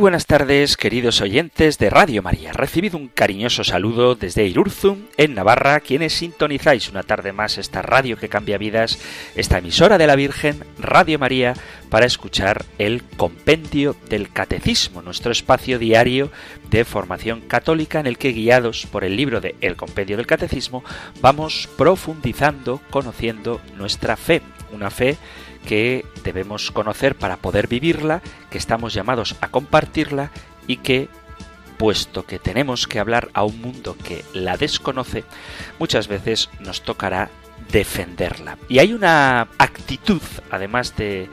Buenas tardes, queridos oyentes de Radio María. Recibido un cariñoso saludo desde Irurzum, en Navarra, quienes sintonizáis una tarde más esta radio que cambia vidas, esta emisora de la Virgen, Radio María, para escuchar el Compendio del Catecismo, nuestro espacio diario de formación católica en el que, guiados por el libro de El Compendio del Catecismo, vamos profundizando, conociendo nuestra fe, una fe que debemos conocer para poder vivirla, que estamos llamados a compartirla y que, puesto que tenemos que hablar a un mundo que la desconoce, muchas veces nos tocará defenderla. Y hay una actitud, además de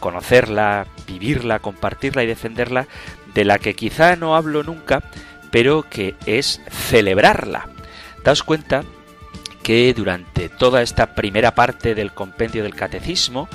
conocerla, vivirla, compartirla y defenderla, de la que quizá no hablo nunca, pero que es celebrarla. Daos cuenta que durante toda esta primera parte del compendio del catecismo,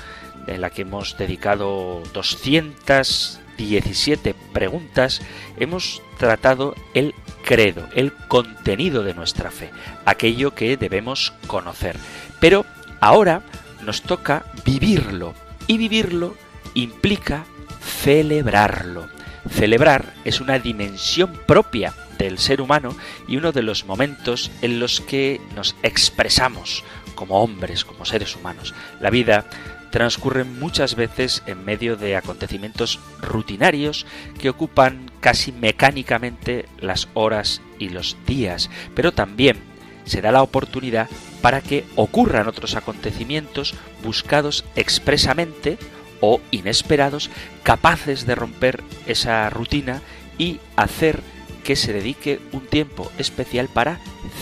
en la que hemos dedicado 217 preguntas, hemos tratado el credo, el contenido de nuestra fe, aquello que debemos conocer. Pero ahora nos toca vivirlo y vivirlo implica celebrarlo. Celebrar es una dimensión propia del ser humano y uno de los momentos en los que nos expresamos como hombres, como seres humanos. La vida transcurre muchas veces en medio de acontecimientos rutinarios que ocupan casi mecánicamente las horas y los días, pero también se da la oportunidad para que ocurran otros acontecimientos buscados expresamente o inesperados, capaces de romper esa rutina y hacer que se dedique un tiempo especial para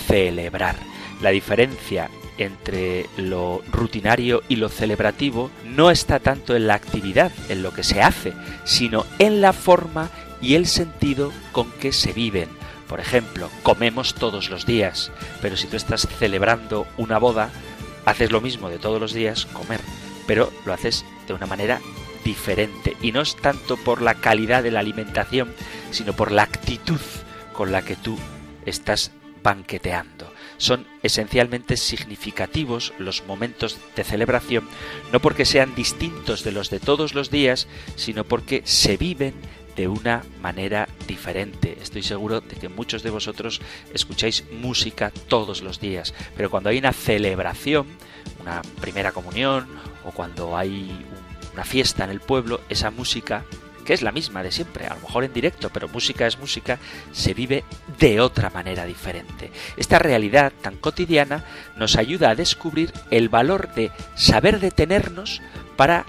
celebrar. La diferencia entre lo rutinario y lo celebrativo no está tanto en la actividad, en lo que se hace, sino en la forma y el sentido con que se viven. Por ejemplo, comemos todos los días, pero si tú estás celebrando una boda, haces lo mismo de todos los días, comer, pero lo haces de una manera diferente. Y no es tanto por la calidad de la alimentación, sino por la actitud con la que tú estás banqueteando. Son esencialmente significativos los momentos de celebración, no porque sean distintos de los de todos los días, sino porque se viven de una manera diferente. Estoy seguro de que muchos de vosotros escucháis música todos los días, pero cuando hay una celebración, una primera comunión o cuando hay una fiesta en el pueblo, esa música que es la misma de siempre, a lo mejor en directo, pero música es música, se vive de otra manera diferente. Esta realidad tan cotidiana nos ayuda a descubrir el valor de saber detenernos para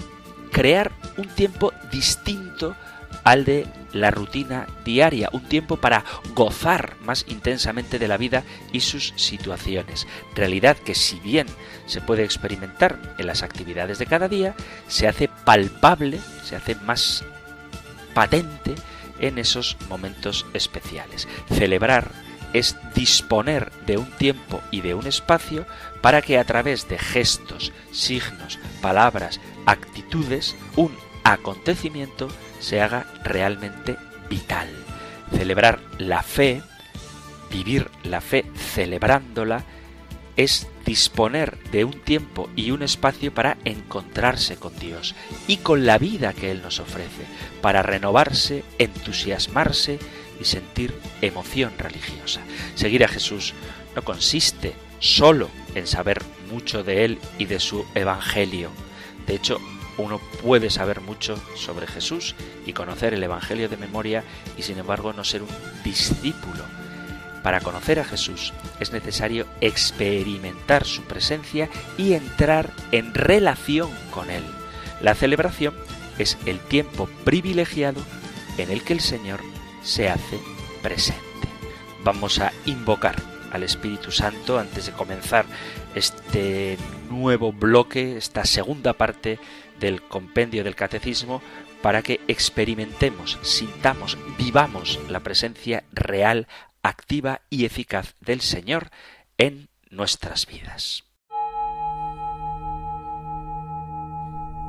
crear un tiempo distinto al de la rutina diaria, un tiempo para gozar más intensamente de la vida y sus situaciones. Realidad que si bien se puede experimentar en las actividades de cada día, se hace palpable, se hace más patente en esos momentos especiales. Celebrar es disponer de un tiempo y de un espacio para que a través de gestos, signos, palabras, actitudes, un acontecimiento se haga realmente vital. Celebrar la fe, vivir la fe celebrándola, es disponer de un tiempo y un espacio para encontrarse con Dios y con la vida que Él nos ofrece, para renovarse, entusiasmarse y sentir emoción religiosa. Seguir a Jesús no consiste solo en saber mucho de Él y de su Evangelio. De hecho, uno puede saber mucho sobre Jesús y conocer el Evangelio de memoria y sin embargo no ser un discípulo para conocer a Jesús es necesario experimentar su presencia y entrar en relación con Él. La celebración es el tiempo privilegiado en el que el Señor se hace presente. Vamos a invocar al Espíritu Santo antes de comenzar este nuevo bloque, esta segunda parte del compendio del catecismo, para que experimentemos, sintamos, vivamos la presencia real, activa y eficaz del Señor en nuestras vidas.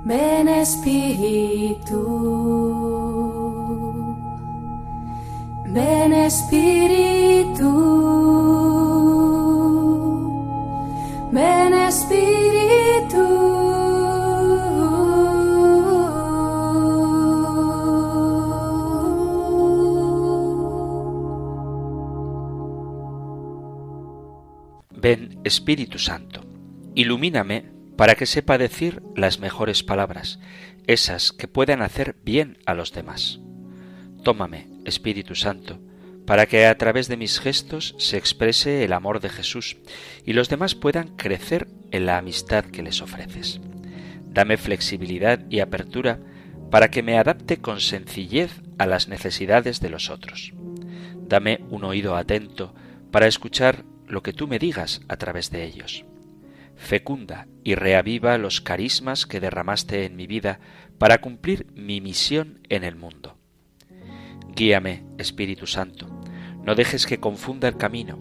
Ven Espíritu, ven Espíritu, ven Espíritu. Ven Espíritu Santo, ilumíname para que sepa decir las mejores palabras, esas que puedan hacer bien a los demás. Tómame, Espíritu Santo, para que a través de mis gestos se exprese el amor de Jesús y los demás puedan crecer en la amistad que les ofreces. Dame flexibilidad y apertura para que me adapte con sencillez a las necesidades de los otros. Dame un oído atento para escuchar lo que tú me digas a través de ellos fecunda y reaviva los carismas que derramaste en mi vida para cumplir mi misión en el mundo. Guíame, Espíritu Santo, no dejes que confunda el camino,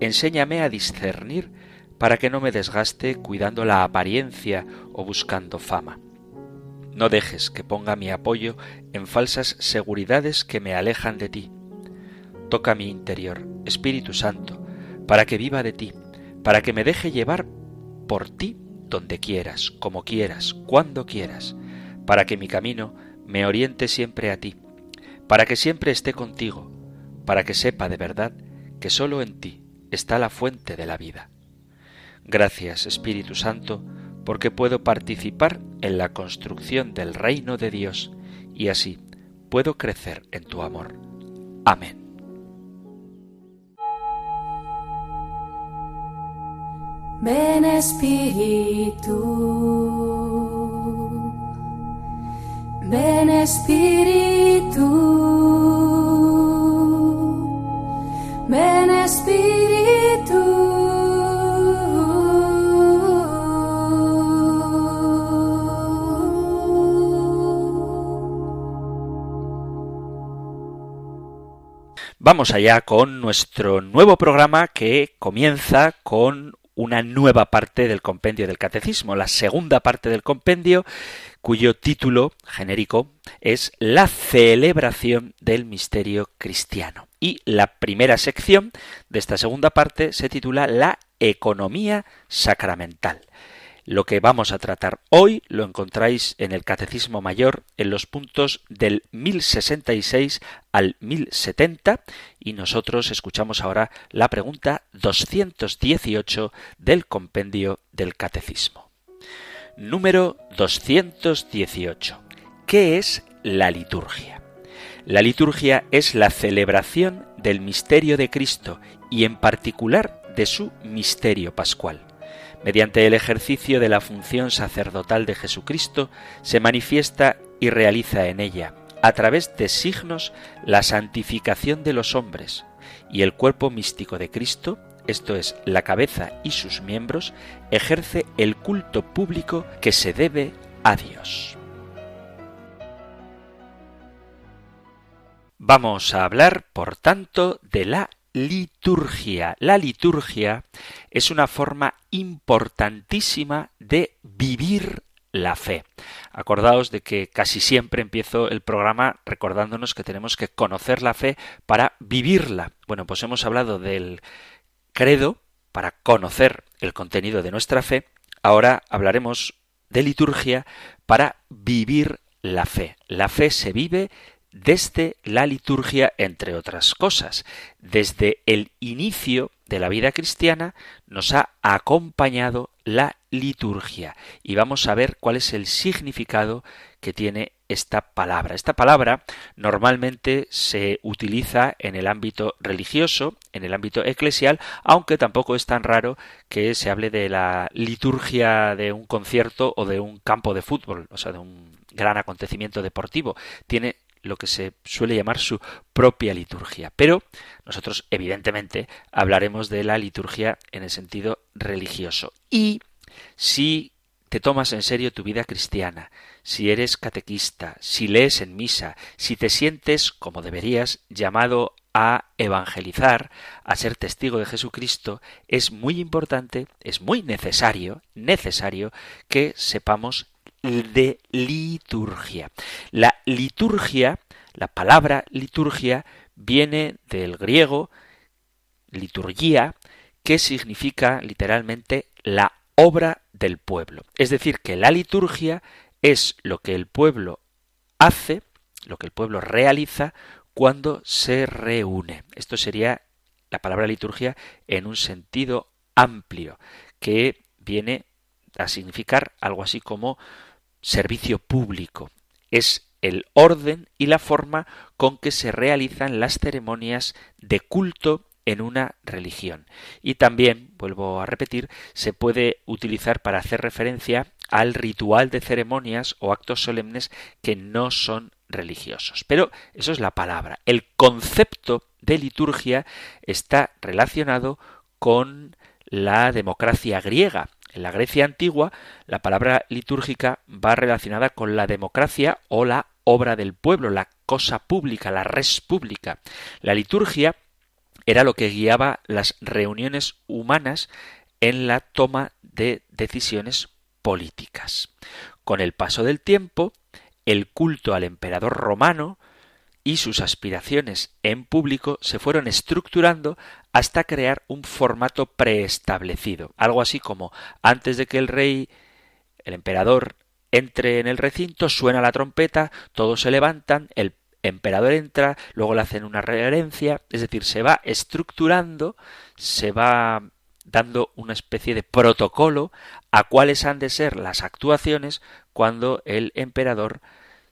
enséñame a discernir para que no me desgaste cuidando la apariencia o buscando fama. No dejes que ponga mi apoyo en falsas seguridades que me alejan de ti. Toca mi interior, Espíritu Santo, para que viva de ti, para que me deje llevar por ti donde quieras, como quieras, cuando quieras, para que mi camino me oriente siempre a ti, para que siempre esté contigo, para que sepa de verdad que sólo en ti está la fuente de la vida. Gracias, Espíritu Santo, porque puedo participar en la construcción del reino de Dios y así puedo crecer en tu amor. Amén. Ven Espíritu, ven Espíritu, ven Espíritu. Vamos allá con nuestro nuevo programa que comienza con una nueva parte del compendio del catecismo, la segunda parte del compendio, cuyo título genérico es La celebración del misterio cristiano. Y la primera sección de esta segunda parte se titula La economía sacramental. Lo que vamos a tratar hoy lo encontráis en el Catecismo Mayor en los puntos del 1066 al 1070 y nosotros escuchamos ahora la pregunta 218 del compendio del Catecismo. Número 218. ¿Qué es la liturgia? La liturgia es la celebración del misterio de Cristo y en particular de su misterio pascual. Mediante el ejercicio de la función sacerdotal de Jesucristo se manifiesta y realiza en ella, a través de signos, la santificación de los hombres, y el cuerpo místico de Cristo, esto es, la cabeza y sus miembros, ejerce el culto público que se debe a Dios. Vamos a hablar, por tanto, de la liturgia. La liturgia es una forma importantísima de vivir la fe. Acordaos de que casi siempre empiezo el programa recordándonos que tenemos que conocer la fe para vivirla. Bueno, pues hemos hablado del credo para conocer el contenido de nuestra fe. Ahora hablaremos de liturgia para vivir la fe. La fe se vive desde la liturgia, entre otras cosas. Desde el inicio de la vida cristiana nos ha acompañado la liturgia y vamos a ver cuál es el significado que tiene esta palabra. Esta palabra normalmente se utiliza en el ámbito religioso, en el ámbito eclesial, aunque tampoco es tan raro que se hable de la liturgia de un concierto o de un campo de fútbol, o sea, de un gran acontecimiento deportivo. Tiene lo que se suele llamar su propia liturgia. Pero nosotros, evidentemente, hablaremos de la liturgia en el sentido religioso. Y si te tomas en serio tu vida cristiana, si eres catequista, si lees en misa, si te sientes, como deberías, llamado a evangelizar, a ser testigo de Jesucristo, es muy importante, es muy necesario, necesario que sepamos de liturgia. La liturgia, la palabra liturgia, viene del griego liturgia, que significa literalmente la obra del pueblo. Es decir, que la liturgia es lo que el pueblo hace, lo que el pueblo realiza cuando se reúne. Esto sería la palabra liturgia en un sentido amplio, que viene a significar algo así como servicio público. Es el orden y la forma con que se realizan las ceremonias de culto en una religión. Y también, vuelvo a repetir, se puede utilizar para hacer referencia al ritual de ceremonias o actos solemnes que no son religiosos. Pero eso es la palabra. El concepto de liturgia está relacionado con la democracia griega. En la Grecia antigua, la palabra litúrgica va relacionada con la democracia o la obra del pueblo, la cosa pública, la res pública. La liturgia era lo que guiaba las reuniones humanas en la toma de decisiones políticas. Con el paso del tiempo, el culto al emperador romano y sus aspiraciones en público se fueron estructurando hasta crear un formato preestablecido, algo así como antes de que el rey, el emperador, entre en el recinto, suena la trompeta, todos se levantan, el emperador entra, luego le hacen una reverencia, es decir, se va estructurando, se va dando una especie de protocolo a cuáles han de ser las actuaciones cuando el emperador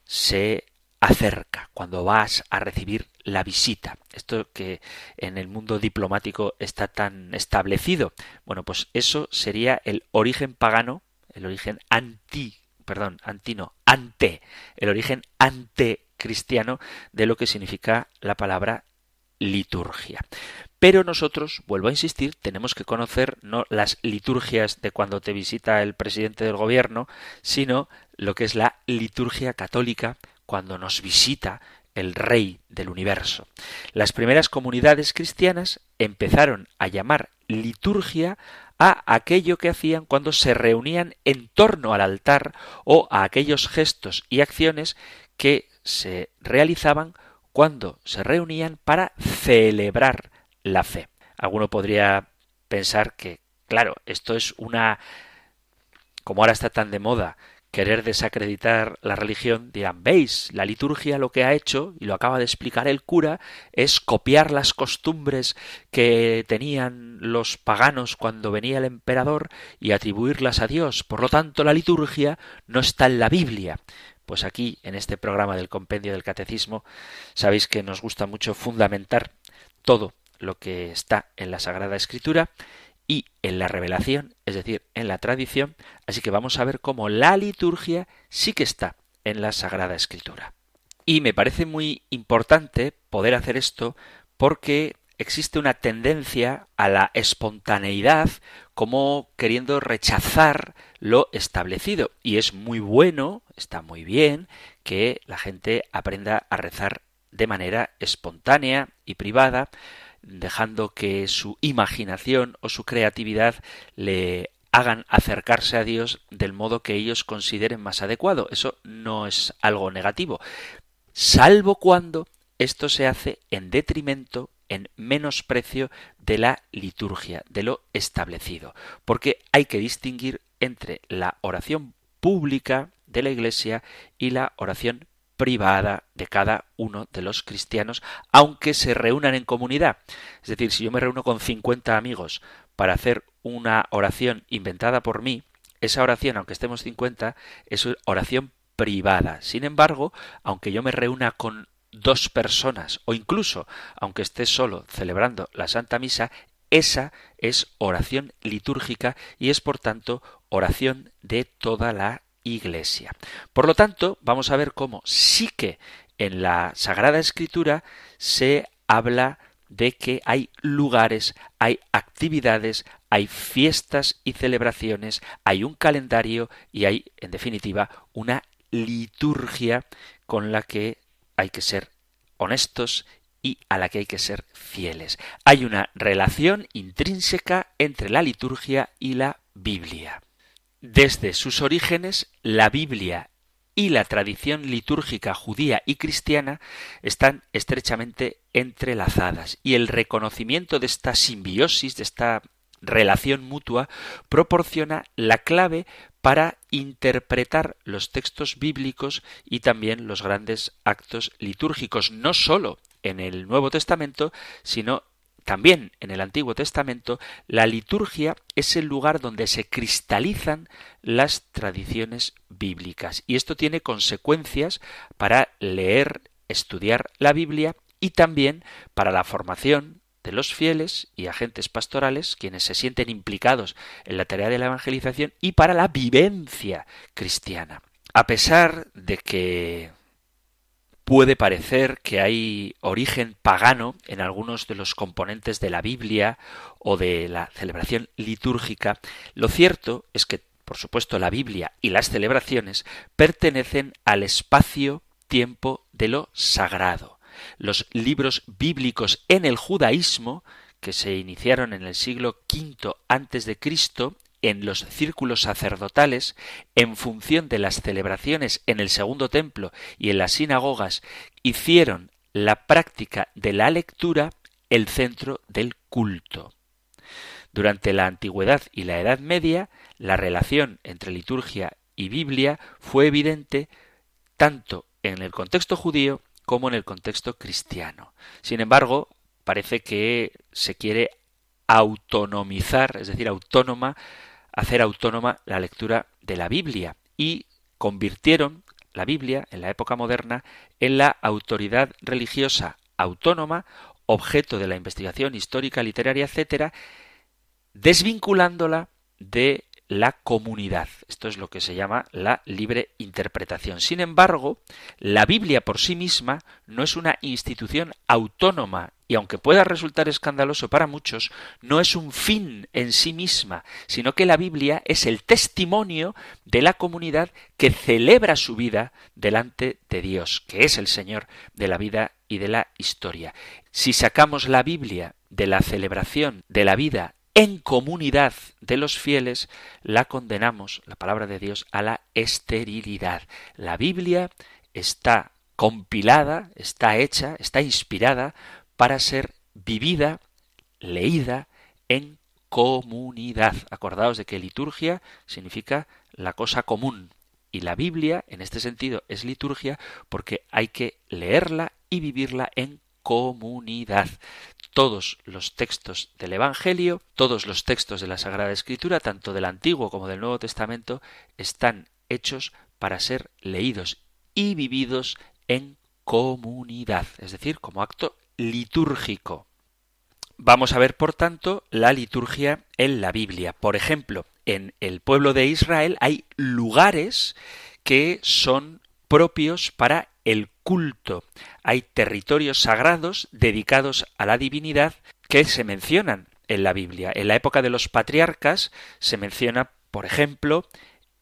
se acerca, cuando vas a recibir la visita. Esto que en el mundo diplomático está tan establecido. Bueno, pues eso sería el origen pagano, el origen anti, perdón, antino, ante, el origen ante cristiano de lo que significa la palabra liturgia. Pero nosotros, vuelvo a insistir, tenemos que conocer no las liturgias de cuando te visita el presidente del gobierno, sino lo que es la liturgia católica cuando nos visita el Rey del universo. Las primeras comunidades cristianas empezaron a llamar liturgia a aquello que hacían cuando se reunían en torno al altar o a aquellos gestos y acciones que se realizaban cuando se reunían para celebrar la fe. Alguno podría pensar que, claro, esto es una como ahora está tan de moda querer desacreditar la religión, dirán, veis, la liturgia lo que ha hecho, y lo acaba de explicar el cura, es copiar las costumbres que tenían los paganos cuando venía el emperador y atribuirlas a Dios. Por lo tanto, la liturgia no está en la Biblia. Pues aquí, en este programa del Compendio del Catecismo, sabéis que nos gusta mucho fundamentar todo lo que está en la Sagrada Escritura y en la revelación, es decir, en la tradición, así que vamos a ver cómo la liturgia sí que está en la Sagrada Escritura. Y me parece muy importante poder hacer esto porque existe una tendencia a la espontaneidad como queriendo rechazar lo establecido. Y es muy bueno, está muy bien, que la gente aprenda a rezar de manera espontánea y privada, dejando que su imaginación o su creatividad le hagan acercarse a Dios del modo que ellos consideren más adecuado. Eso no es algo negativo, salvo cuando esto se hace en detrimento, en menosprecio de la liturgia, de lo establecido, porque hay que distinguir entre la oración pública de la Iglesia y la oración privada de cada uno de los cristianos, aunque se reúnan en comunidad. Es decir, si yo me reúno con 50 amigos para hacer una oración inventada por mí, esa oración, aunque estemos 50, es oración privada. Sin embargo, aunque yo me reúna con dos personas o incluso aunque esté solo celebrando la Santa Misa, esa es oración litúrgica y es por tanto oración de toda la Iglesia. Por lo tanto, vamos a ver cómo sí que en la Sagrada Escritura se habla de que hay lugares, hay actividades, hay fiestas y celebraciones, hay un calendario y hay, en definitiva, una liturgia con la que hay que ser honestos y a la que hay que ser fieles. Hay una relación intrínseca entre la liturgia y la Biblia. Desde sus orígenes, la Biblia y la tradición litúrgica judía y cristiana están estrechamente entrelazadas y el reconocimiento de esta simbiosis, de esta relación mutua, proporciona la clave para interpretar los textos bíblicos y también los grandes actos litúrgicos, no sólo en el Nuevo Testamento, sino también en el Antiguo Testamento, la liturgia es el lugar donde se cristalizan las tradiciones bíblicas. Y esto tiene consecuencias para leer, estudiar la Biblia y también para la formación de los fieles y agentes pastorales, quienes se sienten implicados en la tarea de la evangelización, y para la vivencia cristiana. A pesar de que puede parecer que hay origen pagano en algunos de los componentes de la Biblia o de la celebración litúrgica, lo cierto es que, por supuesto, la Biblia y las celebraciones pertenecen al espacio-tiempo de lo sagrado. Los libros bíblicos en el judaísmo, que se iniciaron en el siglo V antes de Cristo, en los círculos sacerdotales, en función de las celebraciones en el segundo templo y en las sinagogas, hicieron la práctica de la lectura el centro del culto. Durante la antigüedad y la Edad Media, la relación entre liturgia y Biblia fue evidente tanto en el contexto judío como en el contexto cristiano. Sin embargo, parece que se quiere autonomizar, es decir, autónoma hacer autónoma la lectura de la Biblia. Y convirtieron la Biblia en la época moderna en la autoridad religiosa autónoma, objeto de la investigación histórica, literaria, etcétera, desvinculándola de la comunidad. Esto es lo que se llama la libre interpretación. Sin embargo, la Biblia por sí misma no es una institución autónoma y aunque pueda resultar escandaloso para muchos, no es un fin en sí misma, sino que la Biblia es el testimonio de la comunidad que celebra su vida delante de Dios, que es el Señor de la vida y de la historia. Si sacamos la Biblia de la celebración de la vida en comunidad de los fieles, la condenamos, la palabra de Dios, a la esterilidad. La Biblia está compilada, está hecha, está inspirada para ser vivida, leída en comunidad. Acordaos de que liturgia significa la cosa común. Y la Biblia, en este sentido, es liturgia porque hay que leerla y vivirla en comunidad todos los textos del Evangelio, todos los textos de la Sagrada Escritura, tanto del Antiguo como del Nuevo Testamento, están hechos para ser leídos y vividos en comunidad, es decir, como acto litúrgico. Vamos a ver, por tanto, la liturgia en la Biblia. Por ejemplo, en el pueblo de Israel hay lugares que son propios para el culto. Hay territorios sagrados dedicados a la divinidad que se mencionan en la Biblia. En la época de los patriarcas se menciona, por ejemplo,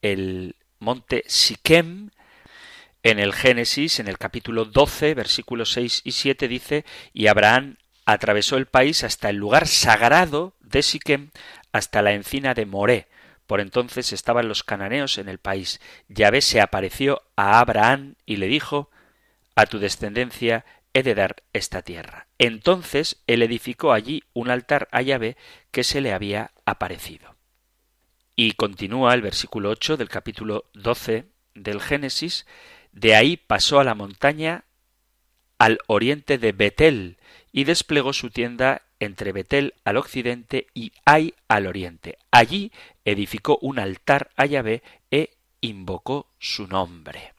el monte Siquem. En el Génesis, en el capítulo 12, versículos 6 y 7, dice, y Abraham atravesó el país hasta el lugar sagrado de Siquem, hasta la encina de Moré. Por entonces estaban los cananeos en el país. Yahvé se apareció a Abraham y le dijo, a tu descendencia he de dar esta tierra. Entonces él edificó allí un altar a Yahvé que se le había aparecido. Y continúa el versículo 8 del capítulo 12 del Génesis, de ahí pasó a la montaña al oriente de Betel y desplegó su tienda entre Betel al occidente y Ai al oriente. Allí edificó un altar a Yahvé e invocó su nombre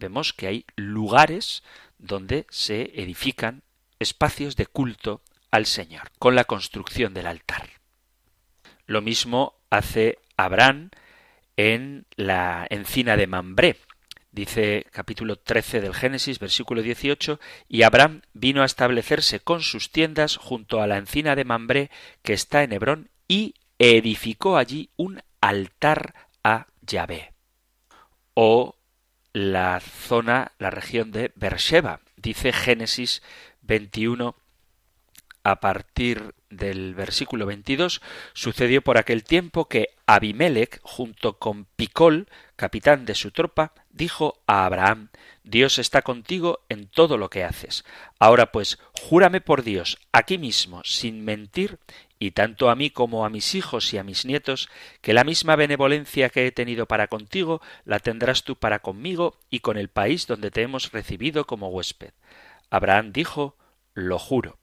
vemos que hay lugares donde se edifican espacios de culto al Señor, con la construcción del altar. Lo mismo hace Abraham en la encina de Mambré. Dice capítulo 13 del Génesis, versículo 18, y Abraham vino a establecerse con sus tiendas junto a la encina de Mambré que está en Hebrón y edificó allí un altar a Yahvé. O la zona, la región de Beersheba. Dice Génesis 21 a partir del versículo 22, sucedió por aquel tiempo que Abimelech, junto con Picol, capitán de su tropa, dijo a Abraham, Dios está contigo en todo lo que haces. Ahora pues, júrame por Dios, aquí mismo, sin mentir, y tanto a mí como a mis hijos y a mis nietos, que la misma benevolencia que he tenido para contigo, la tendrás tú para conmigo y con el país donde te hemos recibido como huésped. Abraham dijo, lo juro.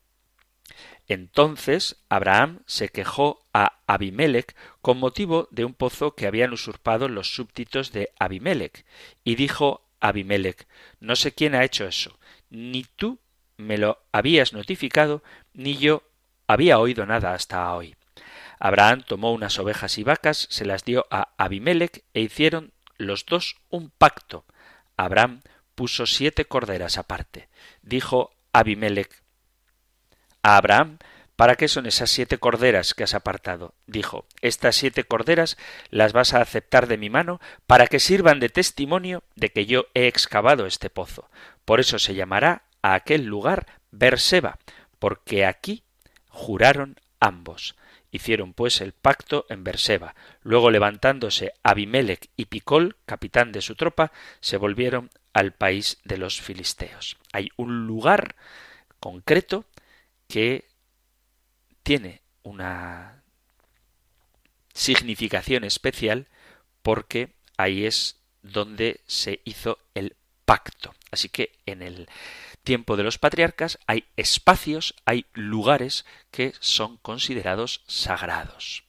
Entonces Abraham se quejó a Abimelech con motivo de un pozo que habían usurpado los súbditos de Abimelech, y dijo Abimelech, no sé quién ha hecho eso, ni tú me lo habías notificado, ni yo había oído nada hasta hoy. Abraham tomó unas ovejas y vacas, se las dio a Abimelech e hicieron los dos un pacto. Abraham puso siete corderas aparte. Dijo Abimelech a Abraham, ¿Para qué son esas siete corderas que has apartado? Dijo, estas siete corderas las vas a aceptar de mi mano para que sirvan de testimonio de que yo he excavado este pozo. Por eso se llamará a aquel lugar Berseba, porque aquí juraron ambos. Hicieron pues el pacto en Berseba. Luego levantándose Abimelech y Picol, capitán de su tropa, se volvieron al país de los filisteos. Hay un lugar concreto que tiene una significación especial porque ahí es donde se hizo el pacto. Así que en el tiempo de los patriarcas hay espacios, hay lugares que son considerados sagrados.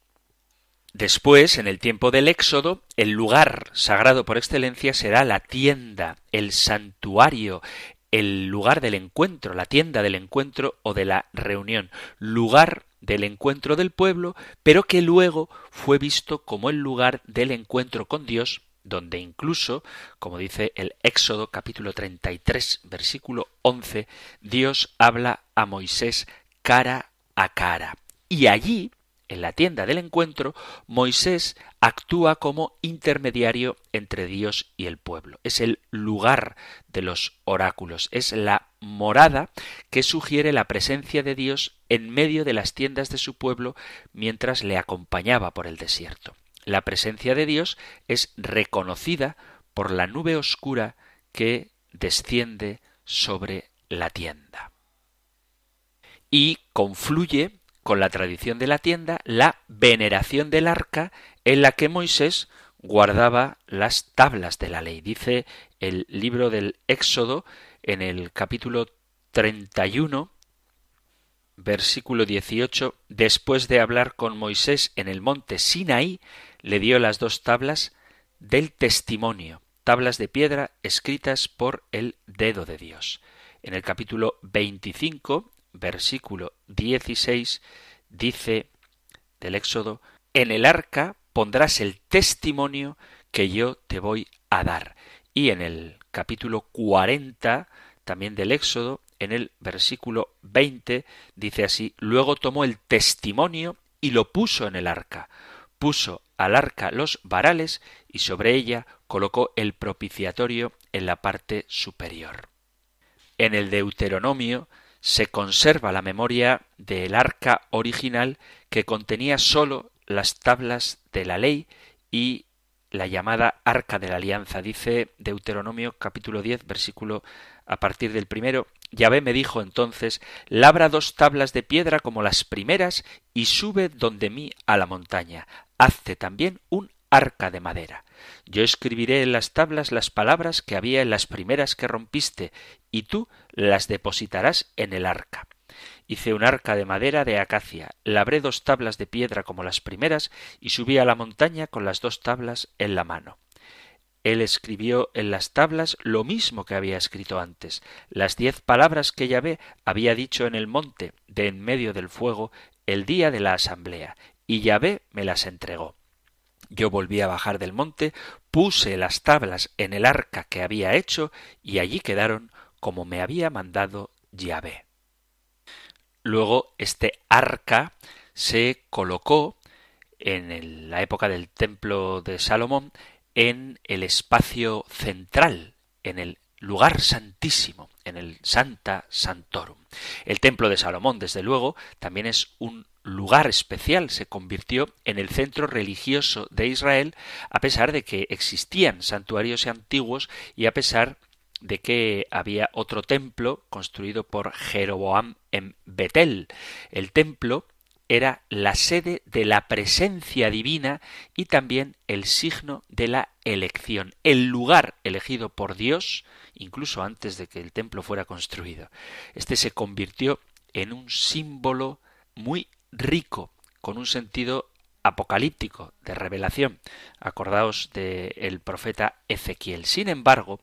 Después, en el tiempo del Éxodo, el lugar sagrado por excelencia será la tienda, el santuario, el lugar del encuentro, la tienda del encuentro o de la reunión, lugar del encuentro del pueblo, pero que luego fue visto como el lugar del encuentro con Dios, donde incluso, como dice el Éxodo capítulo 33 versículo 11, Dios habla a Moisés cara a cara. Y allí en la tienda del encuentro, Moisés actúa como intermediario entre Dios y el pueblo. Es el lugar de los oráculos, es la morada que sugiere la presencia de Dios en medio de las tiendas de su pueblo mientras le acompañaba por el desierto. La presencia de Dios es reconocida por la nube oscura que desciende sobre la tienda. Y confluye con la tradición de la tienda la veneración del arca en la que Moisés guardaba las tablas de la ley. Dice el libro del Éxodo en el capítulo 31, versículo 18, después de hablar con Moisés en el monte Sinaí, le dio las dos tablas del testimonio, tablas de piedra escritas por el dedo de Dios. En el capítulo 25, versículo 16, dice del Éxodo, en el arca pondrás el testimonio que yo te voy a dar. Y en el capítulo 40, también del Éxodo, en el versículo 20, dice así, luego tomó el testimonio y lo puso en el arca. Puso al arca los varales y sobre ella colocó el propiciatorio en la parte superior. En el Deuteronomio se conserva la memoria del arca original que contenía sólo las tablas de la ley y la llamada arca de la alianza. Dice Deuteronomio capítulo 10 versículo a partir del primero. Yahvé me dijo entonces, labra dos tablas de piedra como las primeras y sube donde mí a la montaña. Hazte también un arca de madera. Yo escribiré en las tablas las palabras que había en las primeras que rompiste, y tú las depositarás en el arca. Hice un arca de madera de acacia, labré dos tablas de piedra como las primeras, y subí a la montaña con las dos tablas en la mano. Él escribió en las tablas lo mismo que había escrito antes, las diez palabras que Yahvé había dicho en el monte de en medio del fuego el día de la asamblea, y Yahvé me las entregó. Yo volví a bajar del monte, puse las tablas en el arca que había hecho, y allí quedaron como me había mandado Yahvé. Luego este arca se colocó en la época del templo de Salomón en el espacio central, en el lugar santísimo, en el Santa Santorum. El templo de Salomón, desde luego, también es un lugar especial, se convirtió en el centro religioso de Israel, a pesar de que existían santuarios antiguos y a pesar de que había otro templo construido por Jeroboam en Betel. El templo era la sede de la presencia divina y también el signo de la elección, el lugar elegido por Dios, incluso antes de que el templo fuera construido. Este se convirtió en un símbolo muy rico, con un sentido apocalíptico, de revelación. Acordaos del profeta Ezequiel. Sin embargo,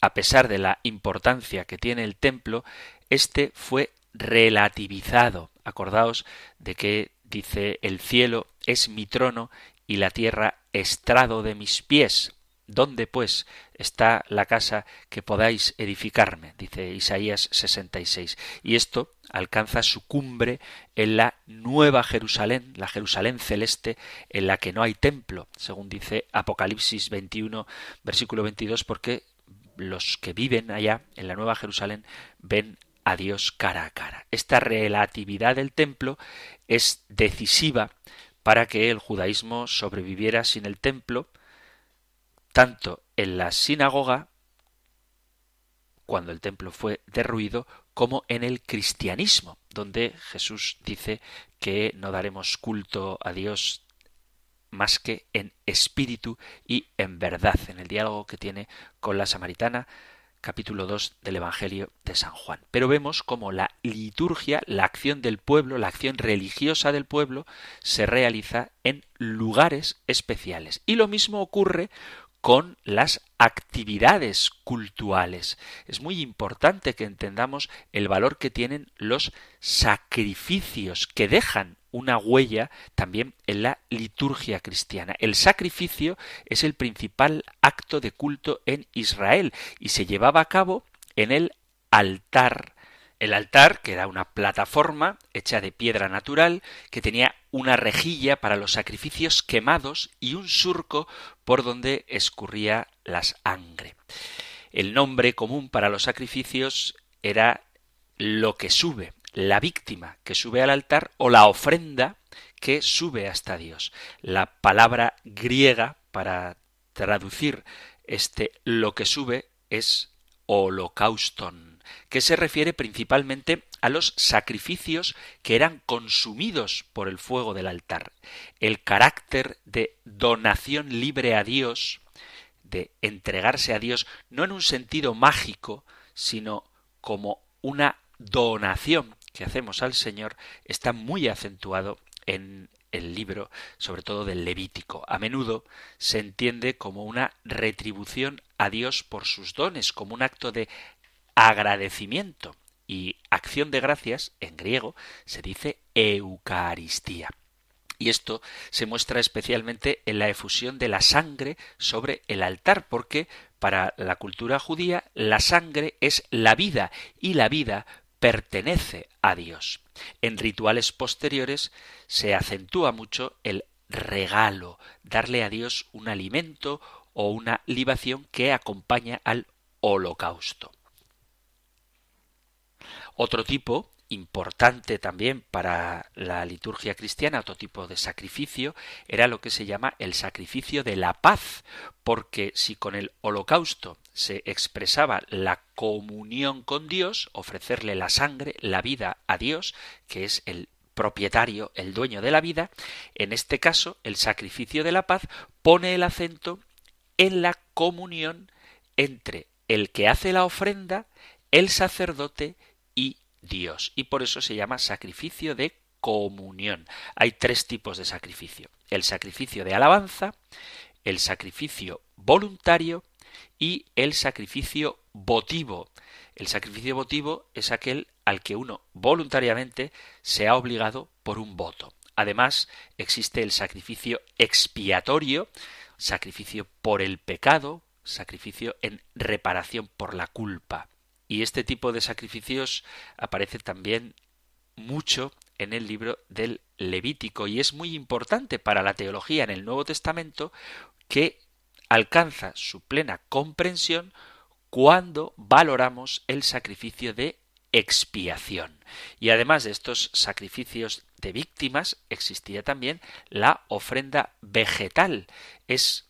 a pesar de la importancia que tiene el templo, este fue relativizado. Acordaos de que dice el cielo es mi trono y la tierra estrado de mis pies. ¿Dónde, pues, está la casa que podáis edificarme? dice Isaías 66. Y esto alcanza su cumbre en la Nueva Jerusalén, la Jerusalén celeste, en la que no hay templo, según dice Apocalipsis 21, versículo 22, porque los que viven allá en la Nueva Jerusalén ven a Dios cara a cara. Esta relatividad del templo es decisiva para que el judaísmo sobreviviera sin el templo, tanto en la sinagoga, cuando el templo fue derruido, como en el cristianismo, donde Jesús dice que no daremos culto a Dios más que en espíritu y en verdad, en el diálogo que tiene con la samaritana, capítulo 2 del Evangelio de San Juan. Pero vemos cómo la liturgia, la acción del pueblo, la acción religiosa del pueblo, se realiza en lugares especiales. Y lo mismo ocurre con las actividades cultuales. Es muy importante que entendamos el valor que tienen los sacrificios que dejan una huella también en la liturgia cristiana. El sacrificio es el principal acto de culto en Israel y se llevaba a cabo en el altar el altar, que era una plataforma hecha de piedra natural, que tenía una rejilla para los sacrificios quemados y un surco por donde escurría la sangre. El nombre común para los sacrificios era lo que sube, la víctima que sube al altar o la ofrenda que sube hasta Dios. La palabra griega para traducir este lo que sube es holocauston que se refiere principalmente a los sacrificios que eran consumidos por el fuego del altar. El carácter de donación libre a Dios, de entregarse a Dios, no en un sentido mágico, sino como una donación que hacemos al Señor, está muy acentuado en el libro, sobre todo del Levítico. A menudo se entiende como una retribución a Dios por sus dones, como un acto de agradecimiento y acción de gracias, en griego, se dice Eucaristía. Y esto se muestra especialmente en la efusión de la sangre sobre el altar, porque para la cultura judía la sangre es la vida y la vida pertenece a Dios. En rituales posteriores se acentúa mucho el regalo, darle a Dios un alimento o una libación que acompaña al holocausto. Otro tipo importante también para la liturgia cristiana, otro tipo de sacrificio, era lo que se llama el sacrificio de la paz, porque si con el holocausto se expresaba la comunión con Dios, ofrecerle la sangre, la vida a Dios, que es el propietario, el dueño de la vida, en este caso el sacrificio de la paz pone el acento en la comunión entre el que hace la ofrenda, el sacerdote Dios. Y por eso se llama sacrificio de comunión. Hay tres tipos de sacrificio. El sacrificio de alabanza, el sacrificio voluntario y el sacrificio votivo. El sacrificio votivo es aquel al que uno voluntariamente se ha obligado por un voto. Además, existe el sacrificio expiatorio, sacrificio por el pecado, sacrificio en reparación por la culpa. Y este tipo de sacrificios aparece también mucho en el libro del Levítico y es muy importante para la teología en el Nuevo Testamento que alcanza su plena comprensión cuando valoramos el sacrificio de expiación. Y además de estos sacrificios de víctimas, existía también la ofrenda vegetal. Es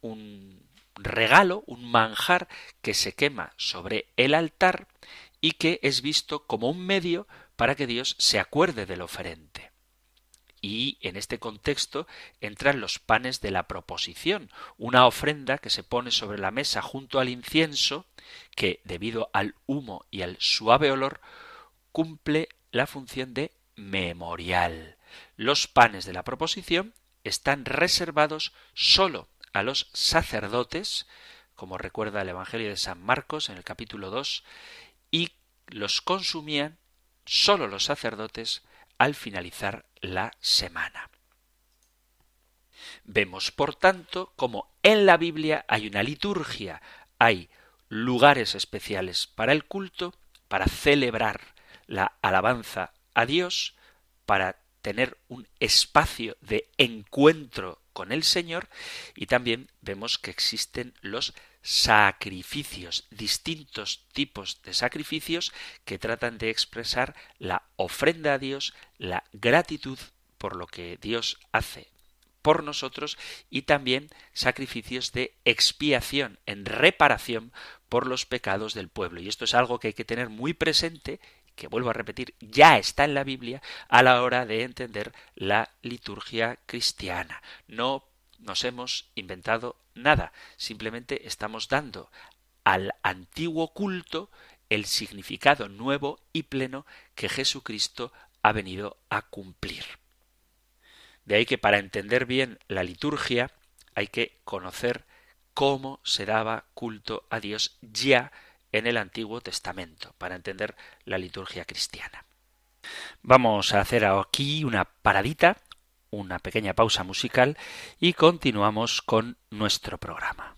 un regalo, un manjar que se quema sobre el altar y que es visto como un medio para que Dios se acuerde del oferente. Y en este contexto entran los panes de la proposición, una ofrenda que se pone sobre la mesa junto al incienso, que debido al humo y al suave olor cumple la función de memorial. Los panes de la proposición están reservados sólo a los sacerdotes, como recuerda el Evangelio de San Marcos en el capítulo 2, y los consumían sólo los sacerdotes al finalizar la semana. Vemos, por tanto, como en la Biblia hay una liturgia, hay lugares especiales para el culto, para celebrar la alabanza a Dios, para tener un espacio de encuentro con el Señor y también vemos que existen los sacrificios, distintos tipos de sacrificios que tratan de expresar la ofrenda a Dios, la gratitud por lo que Dios hace por nosotros y también sacrificios de expiación, en reparación por los pecados del pueblo. Y esto es algo que hay que tener muy presente que vuelvo a repetir, ya está en la Biblia a la hora de entender la liturgia cristiana. No nos hemos inventado nada, simplemente estamos dando al antiguo culto el significado nuevo y pleno que Jesucristo ha venido a cumplir. De ahí que para entender bien la liturgia hay que conocer cómo se daba culto a Dios ya en el Antiguo Testamento para entender la liturgia cristiana. Vamos a hacer aquí una paradita, una pequeña pausa musical y continuamos con nuestro programa.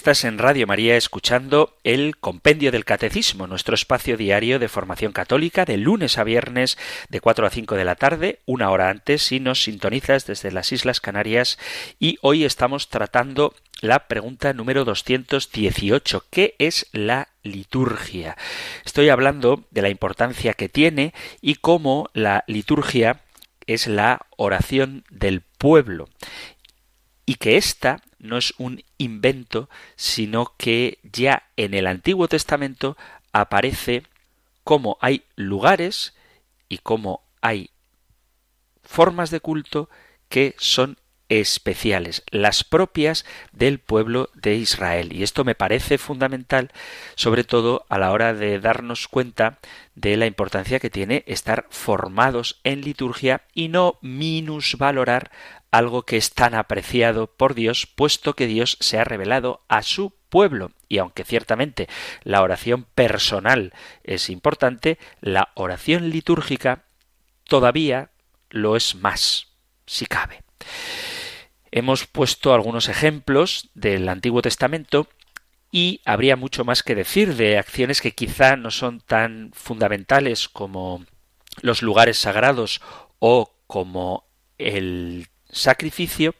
Estás en Radio María escuchando el Compendio del Catecismo, nuestro espacio diario de formación católica de lunes a viernes de 4 a 5 de la tarde, una hora antes si nos sintonizas desde las Islas Canarias y hoy estamos tratando la pregunta número 218, ¿qué es la liturgia? Estoy hablando de la importancia que tiene y cómo la liturgia es la oración del pueblo y que ésta no es un invento, sino que ya en el Antiguo Testamento aparece cómo hay lugares y cómo hay formas de culto que son especiales, las propias del pueblo de Israel. Y esto me parece fundamental, sobre todo a la hora de darnos cuenta de la importancia que tiene estar formados en liturgia y no minusvalorar algo que es tan apreciado por Dios, puesto que Dios se ha revelado a su pueblo. Y aunque ciertamente la oración personal es importante, la oración litúrgica todavía lo es más, si cabe. Hemos puesto algunos ejemplos del Antiguo Testamento y habría mucho más que decir de acciones que quizá no son tan fundamentales como los lugares sagrados o como el sacrificio,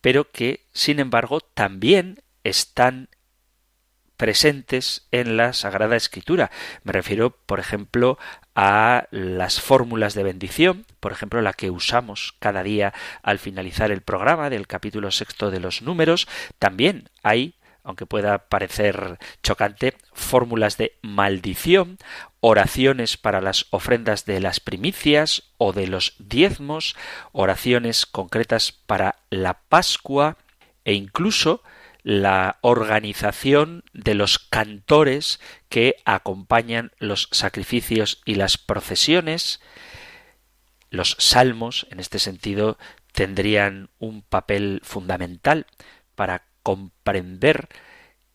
pero que, sin embargo, también están presentes en la Sagrada Escritura. Me refiero, por ejemplo, a las fórmulas de bendición, por ejemplo, la que usamos cada día al finalizar el programa del capítulo sexto de los números. También hay aunque pueda parecer chocante, fórmulas de maldición, oraciones para las ofrendas de las primicias o de los diezmos, oraciones concretas para la Pascua e incluso la organización de los cantores que acompañan los sacrificios y las procesiones. Los salmos, en este sentido, tendrían un papel fundamental para comprender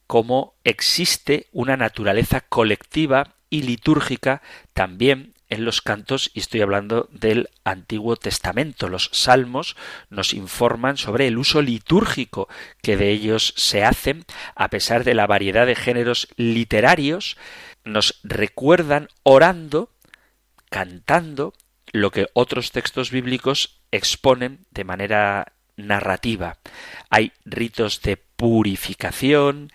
cómo existe una naturaleza colectiva y litúrgica también en los cantos, y estoy hablando del Antiguo Testamento. Los salmos nos informan sobre el uso litúrgico que de ellos se hacen, a pesar de la variedad de géneros literarios, nos recuerdan orando, cantando, lo que otros textos bíblicos exponen de manera narrativa. Hay ritos de purificación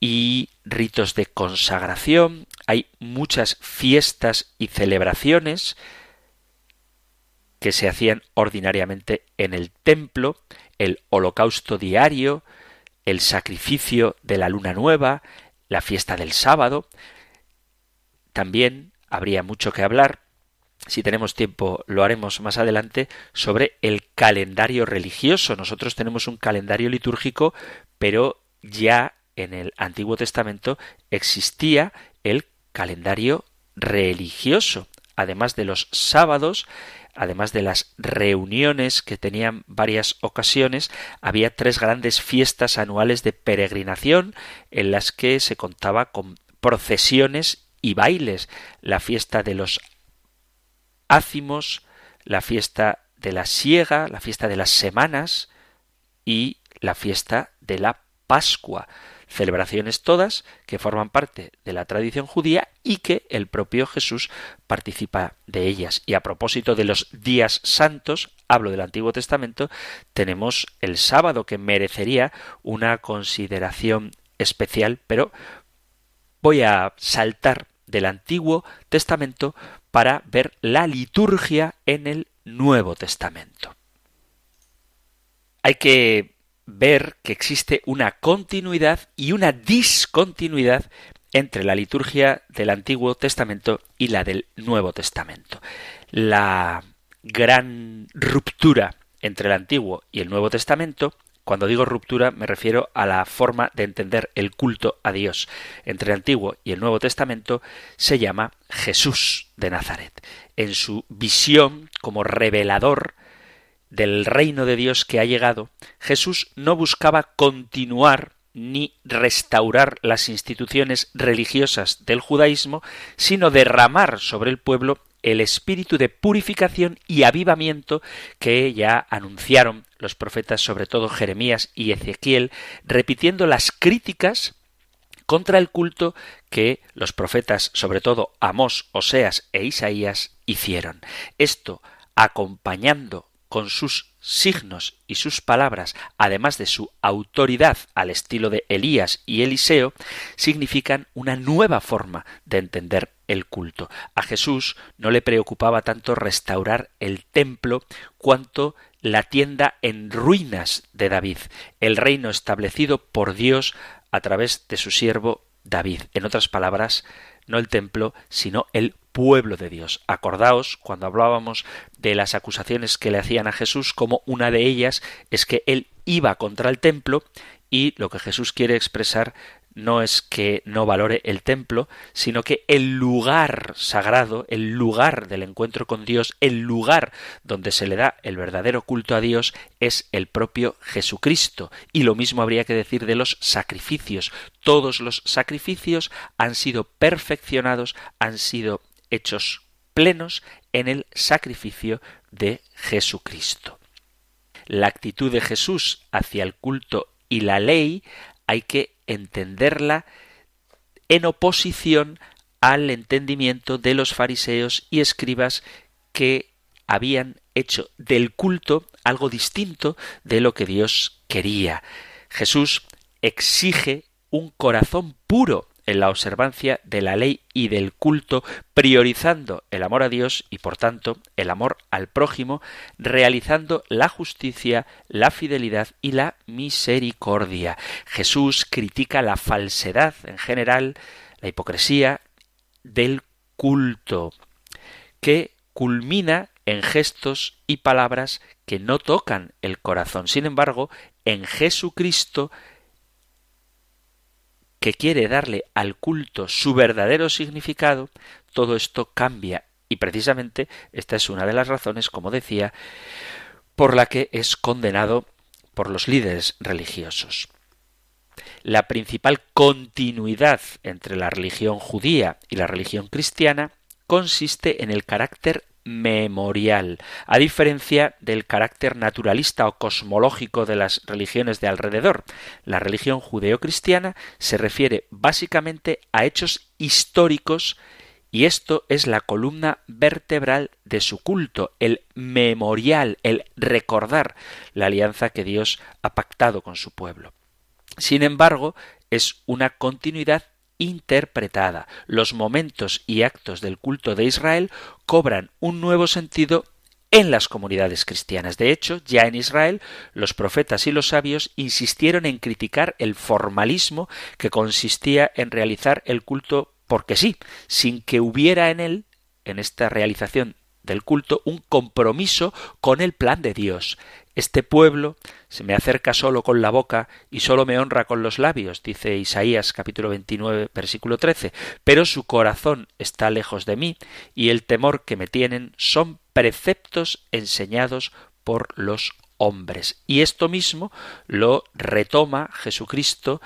y ritos de consagración, hay muchas fiestas y celebraciones que se hacían ordinariamente en el templo, el holocausto diario, el sacrificio de la luna nueva, la fiesta del sábado. También habría mucho que hablar si tenemos tiempo lo haremos más adelante, sobre el calendario religioso. Nosotros tenemos un calendario litúrgico, pero ya en el Antiguo Testamento existía el calendario religioso. Además de los sábados, además de las reuniones que tenían varias ocasiones, había tres grandes fiestas anuales de peregrinación en las que se contaba con procesiones y bailes. La fiesta de los ácimos, la fiesta de la siega, la fiesta de las semanas y la fiesta de la Pascua. Celebraciones todas que forman parte de la tradición judía y que el propio Jesús participa de ellas. Y a propósito de los días santos, hablo del Antiguo Testamento, tenemos el sábado que merecería una consideración especial, pero voy a saltar del Antiguo Testamento para ver la liturgia en el Nuevo Testamento. Hay que ver que existe una continuidad y una discontinuidad entre la liturgia del Antiguo Testamento y la del Nuevo Testamento. La gran ruptura entre el Antiguo y el Nuevo Testamento cuando digo ruptura me refiero a la forma de entender el culto a Dios entre el Antiguo y el Nuevo Testamento se llama Jesús de Nazaret. En su visión como revelador del reino de Dios que ha llegado, Jesús no buscaba continuar ni restaurar las instituciones religiosas del judaísmo, sino derramar sobre el pueblo el espíritu de purificación y avivamiento que ya anunciaron los profetas, sobre todo Jeremías y Ezequiel, repitiendo las críticas contra el culto que los profetas, sobre todo Amós, Oseas e Isaías, hicieron. Esto acompañando con sus signos y sus palabras, además de su autoridad al estilo de Elías y Eliseo, significan una nueva forma de entender el culto. A Jesús no le preocupaba tanto restaurar el templo cuanto la tienda en ruinas de David, el reino establecido por Dios a través de su siervo David. En otras palabras, no el templo, sino el pueblo de Dios. Acordaos cuando hablábamos de las acusaciones que le hacían a Jesús, como una de ellas es que él iba contra el templo y lo que Jesús quiere expresar no es que no valore el templo, sino que el lugar sagrado, el lugar del encuentro con Dios, el lugar donde se le da el verdadero culto a Dios es el propio Jesucristo. Y lo mismo habría que decir de los sacrificios. Todos los sacrificios han sido perfeccionados, han sido hechos plenos en el sacrificio de Jesucristo. La actitud de Jesús hacia el culto y la ley hay que entenderla en oposición al entendimiento de los fariseos y escribas que habían hecho del culto algo distinto de lo que Dios quería. Jesús exige un corazón puro en la observancia de la ley y del culto, priorizando el amor a Dios y por tanto el amor al prójimo, realizando la justicia, la fidelidad y la misericordia. Jesús critica la falsedad en general, la hipocresía del culto, que culmina en gestos y palabras que no tocan el corazón. Sin embargo, en Jesucristo que quiere darle al culto su verdadero significado, todo esto cambia. Y precisamente esta es una de las razones, como decía, por la que es condenado por los líderes religiosos. La principal continuidad entre la religión judía y la religión cristiana consiste en el carácter memorial, a diferencia del carácter naturalista o cosmológico de las religiones de alrededor. La religión judeocristiana se refiere básicamente a hechos históricos y esto es la columna vertebral de su culto, el memorial, el recordar la alianza que Dios ha pactado con su pueblo. Sin embargo, es una continuidad interpretada. Los momentos y actos del culto de Israel cobran un nuevo sentido en las comunidades cristianas. De hecho, ya en Israel, los profetas y los sabios insistieron en criticar el formalismo que consistía en realizar el culto porque sí, sin que hubiera en él, en esta realización del culto, un compromiso con el plan de Dios. Este pueblo se me acerca solo con la boca y solo me honra con los labios, dice Isaías capítulo 29 versículo 13, pero su corazón está lejos de mí y el temor que me tienen son preceptos enseñados por los hombres. Y esto mismo lo retoma Jesucristo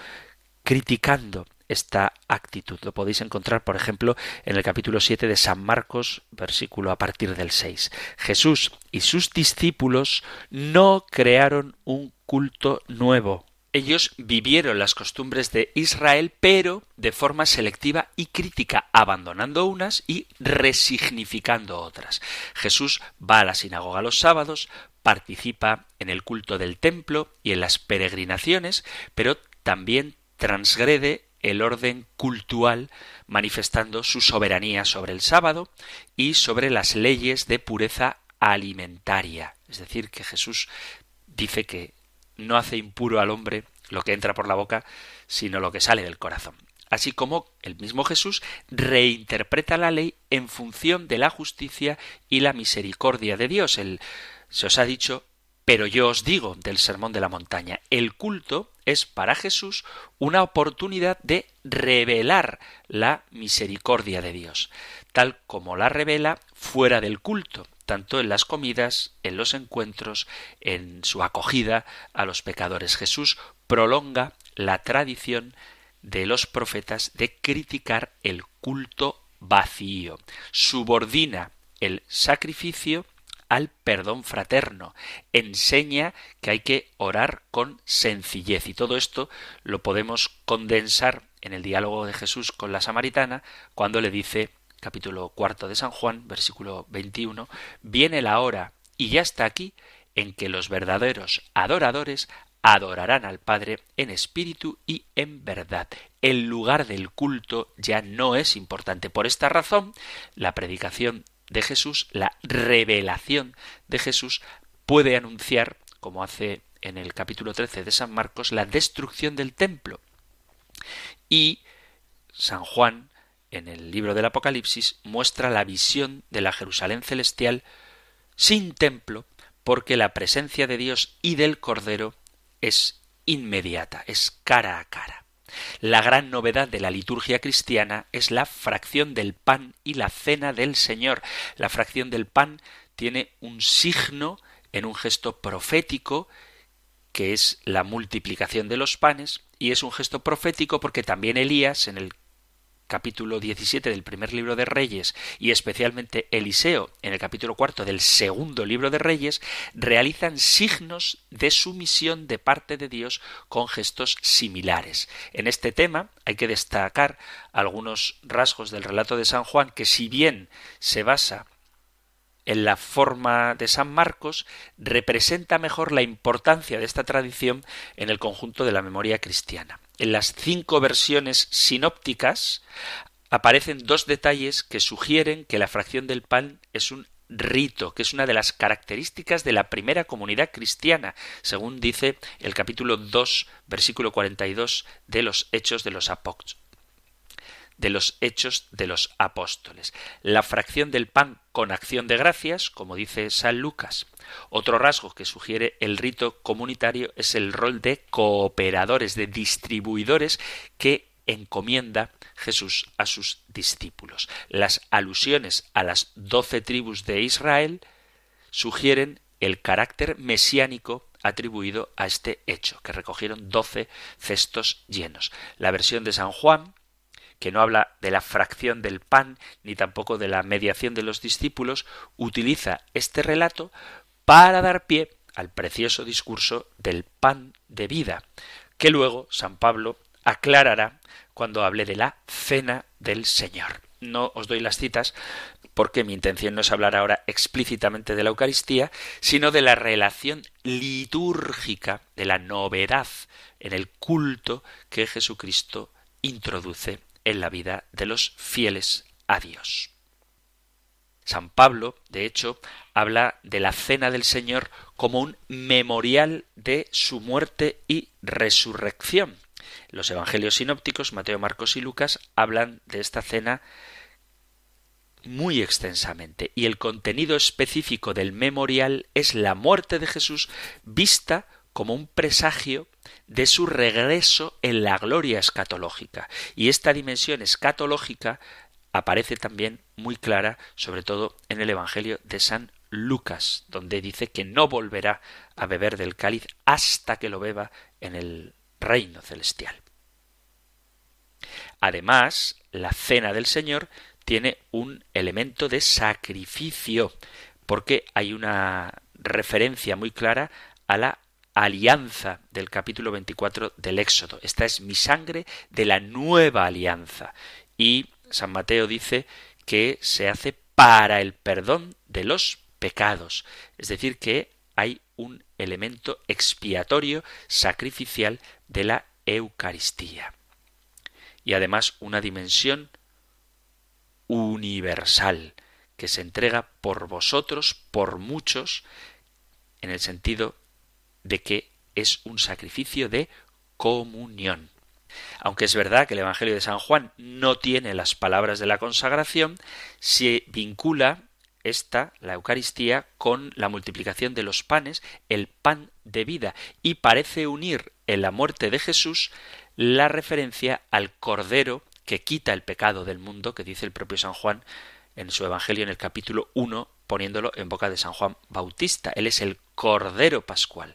criticando esta actitud. Lo podéis encontrar, por ejemplo, en el capítulo 7 de San Marcos, versículo a partir del 6. Jesús y sus discípulos no crearon un culto nuevo. Ellos vivieron las costumbres de Israel, pero de forma selectiva y crítica, abandonando unas y resignificando otras. Jesús va a la sinagoga los sábados, participa en el culto del templo y en las peregrinaciones, pero también transgrede el orden cultural manifestando su soberanía sobre el sábado y sobre las leyes de pureza alimentaria. Es decir, que Jesús dice que no hace impuro al hombre lo que entra por la boca, sino lo que sale del corazón. Así como el mismo Jesús reinterpreta la ley en función de la justicia y la misericordia de Dios. El, se os ha dicho, pero yo os digo del Sermón de la Montaña, el culto es para Jesús una oportunidad de revelar la misericordia de Dios, tal como la revela fuera del culto, tanto en las comidas, en los encuentros, en su acogida a los pecadores. Jesús prolonga la tradición de los profetas de criticar el culto vacío, subordina el sacrificio al perdón fraterno, enseña que hay que orar con sencillez y todo esto lo podemos condensar en el diálogo de Jesús con la samaritana cuando le dice capítulo cuarto de San Juan, versículo 21, viene la hora y ya está aquí en que los verdaderos adoradores adorarán al Padre en espíritu y en verdad. El lugar del culto ya no es importante. Por esta razón, la predicación de Jesús, la revelación de Jesús, puede anunciar, como hace en el capítulo 13 de San Marcos, la destrucción del templo. Y San Juan, en el libro del Apocalipsis, muestra la visión de la Jerusalén celestial sin templo, porque la presencia de Dios y del Cordero es inmediata, es cara a cara. La gran novedad de la liturgia cristiana es la fracción del pan y la cena del Señor. La fracción del pan tiene un signo en un gesto profético que es la multiplicación de los panes, y es un gesto profético porque también Elías, en el capítulo 17 del primer libro de Reyes y especialmente Eliseo en el capítulo cuarto del segundo libro de Reyes realizan signos de sumisión de parte de Dios con gestos similares. En este tema hay que destacar algunos rasgos del relato de San Juan que si bien se basa en la forma de San Marcos, representa mejor la importancia de esta tradición en el conjunto de la memoria cristiana en las cinco versiones sinópticas aparecen dos detalles que sugieren que la fracción del pan es un rito, que es una de las características de la primera comunidad cristiana, según dice el capítulo 2, versículo 42 de los Hechos de los Apóstoles de los hechos de los apóstoles. La fracción del pan con acción de gracias, como dice San Lucas. Otro rasgo que sugiere el rito comunitario es el rol de cooperadores, de distribuidores que encomienda Jesús a sus discípulos. Las alusiones a las doce tribus de Israel sugieren el carácter mesiánico atribuido a este hecho, que recogieron doce cestos llenos. La versión de San Juan que no habla de la fracción del pan ni tampoco de la mediación de los discípulos, utiliza este relato para dar pie al precioso discurso del pan de vida, que luego San Pablo aclarará cuando hable de la cena del Señor. No os doy las citas porque mi intención no es hablar ahora explícitamente de la Eucaristía, sino de la relación litúrgica, de la novedad en el culto que Jesucristo introduce en la vida de los fieles a Dios. San Pablo, de hecho, habla de la cena del Señor como un memorial de su muerte y resurrección. Los evangelios sinópticos, Mateo, Marcos y Lucas, hablan de esta cena muy extensamente y el contenido específico del memorial es la muerte de Jesús vista como un presagio de su regreso en la gloria escatológica. Y esta dimensión escatológica aparece también muy clara, sobre todo en el Evangelio de San Lucas, donde dice que no volverá a beber del cáliz hasta que lo beba en el reino celestial. Además, la cena del Señor tiene un elemento de sacrificio, porque hay una referencia muy clara a la alianza del capítulo 24 del Éxodo. Esta es mi sangre de la nueva alianza. Y San Mateo dice que se hace para el perdón de los pecados. Es decir, que hay un elemento expiatorio, sacrificial de la Eucaristía. Y además una dimensión universal, que se entrega por vosotros, por muchos, en el sentido de que es un sacrificio de comunión. Aunque es verdad que el Evangelio de San Juan no tiene las palabras de la consagración, se vincula esta, la Eucaristía, con la multiplicación de los panes, el pan de vida, y parece unir en la muerte de Jesús la referencia al Cordero que quita el pecado del mundo, que dice el propio San Juan en su Evangelio en el capítulo 1, poniéndolo en boca de San Juan Bautista. Él es el Cordero Pascual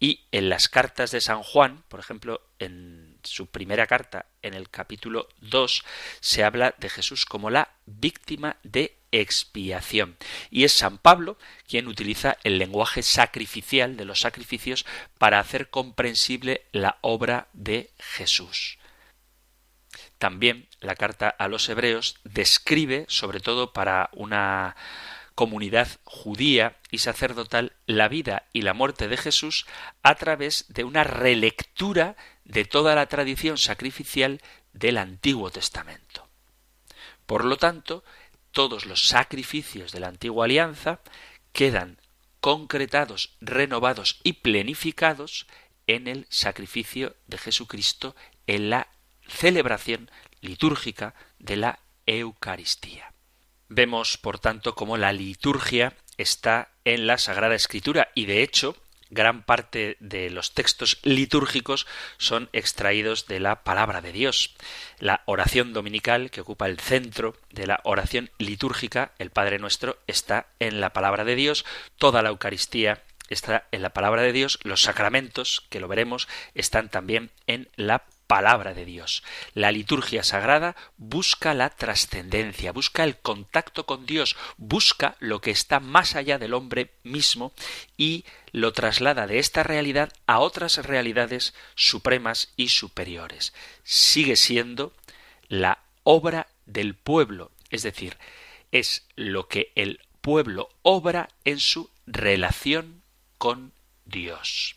Y en las cartas de San Juan, por ejemplo, en su primera carta, en el capítulo 2, se habla de Jesús como la víctima de expiación. Y es San Pablo quien utiliza el lenguaje sacrificial de los sacrificios para hacer comprensible la obra de Jesús. También la carta a los hebreos describe, sobre todo para una comunidad judía y sacerdotal, la vida y la muerte de Jesús a través de una relectura de toda la tradición sacrificial del Antiguo Testamento. Por lo tanto, todos los sacrificios de la antigua alianza quedan concretados, renovados y plenificados en el sacrificio de Jesucristo en la celebración litúrgica de la Eucaristía. Vemos, por tanto, cómo la liturgia está en la Sagrada Escritura y, de hecho, gran parte de los textos litúrgicos son extraídos de la palabra de Dios. La oración dominical, que ocupa el centro de la oración litúrgica, el Padre Nuestro, está en la palabra de Dios. Toda la Eucaristía está en la palabra de Dios. Los sacramentos, que lo veremos, están también en la palabra de Dios. La liturgia sagrada busca la trascendencia, busca el contacto con Dios, busca lo que está más allá del hombre mismo y lo traslada de esta realidad a otras realidades supremas y superiores. Sigue siendo la obra del pueblo, es decir, es lo que el pueblo obra en su relación con Dios.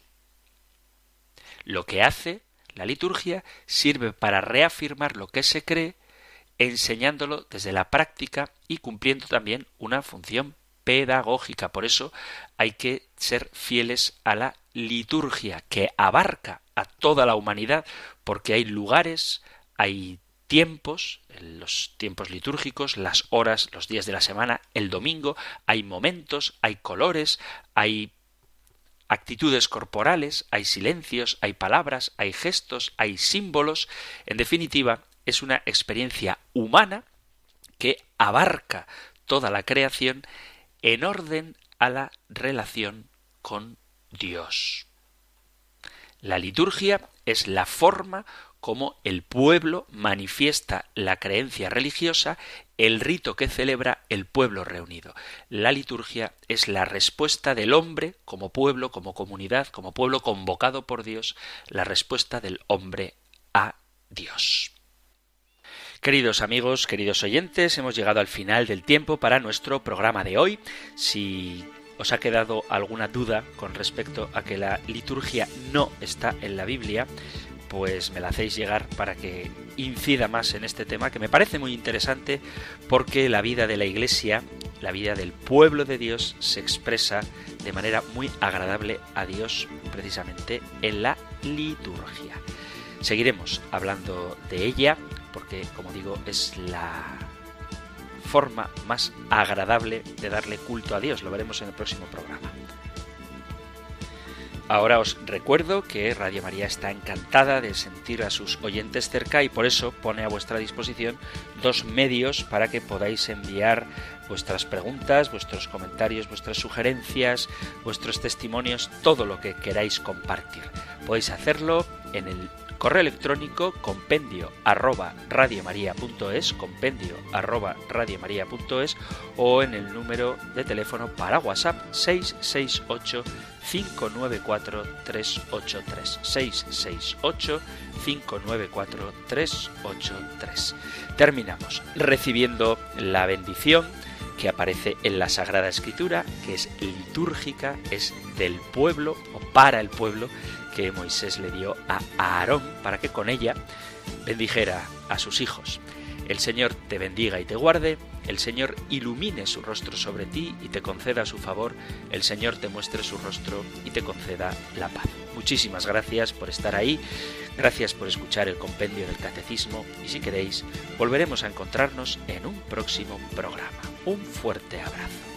Lo que hace la liturgia sirve para reafirmar lo que se cree, enseñándolo desde la práctica y cumpliendo también una función pedagógica. Por eso hay que ser fieles a la liturgia, que abarca a toda la humanidad, porque hay lugares, hay tiempos, los tiempos litúrgicos, las horas, los días de la semana, el domingo, hay momentos, hay colores, hay actitudes corporales, hay silencios, hay palabras, hay gestos, hay símbolos. En definitiva, es una experiencia humana que abarca toda la creación en orden a la relación con Dios. La liturgia es la forma como el pueblo manifiesta la creencia religiosa, el rito que celebra el pueblo reunido. La liturgia es la respuesta del hombre como pueblo, como comunidad, como pueblo convocado por Dios, la respuesta del hombre a Dios. Queridos amigos, queridos oyentes, hemos llegado al final del tiempo para nuestro programa de hoy. Si os ha quedado alguna duda con respecto a que la liturgia no está en la Biblia, pues me la hacéis llegar para que incida más en este tema que me parece muy interesante porque la vida de la Iglesia, la vida del pueblo de Dios se expresa de manera muy agradable a Dios precisamente en la liturgia. Seguiremos hablando de ella porque, como digo, es la forma más agradable de darle culto a Dios. Lo veremos en el próximo programa. Ahora os recuerdo que Radio María está encantada de sentir a sus oyentes cerca y por eso pone a vuestra disposición dos medios para que podáis enviar vuestras preguntas, vuestros comentarios, vuestras sugerencias, vuestros testimonios, todo lo que queráis compartir. Podéis hacerlo en el correo electrónico compendio arroba radiomaria.es, compendio arroba radiomaria.es o en el número de teléfono para WhatsApp 668 594 383 668 594 383. Terminamos recibiendo la bendición que aparece en la Sagrada Escritura, que es litúrgica, es del pueblo o para el pueblo que Moisés le dio a Aarón para que con ella bendijera a sus hijos. El Señor te bendiga y te guarde, el Señor ilumine su rostro sobre ti y te conceda su favor, el Señor te muestre su rostro y te conceda la paz. Muchísimas gracias por estar ahí, gracias por escuchar el compendio del catecismo y si queréis, volveremos a encontrarnos en un próximo programa. Un fuerte abrazo.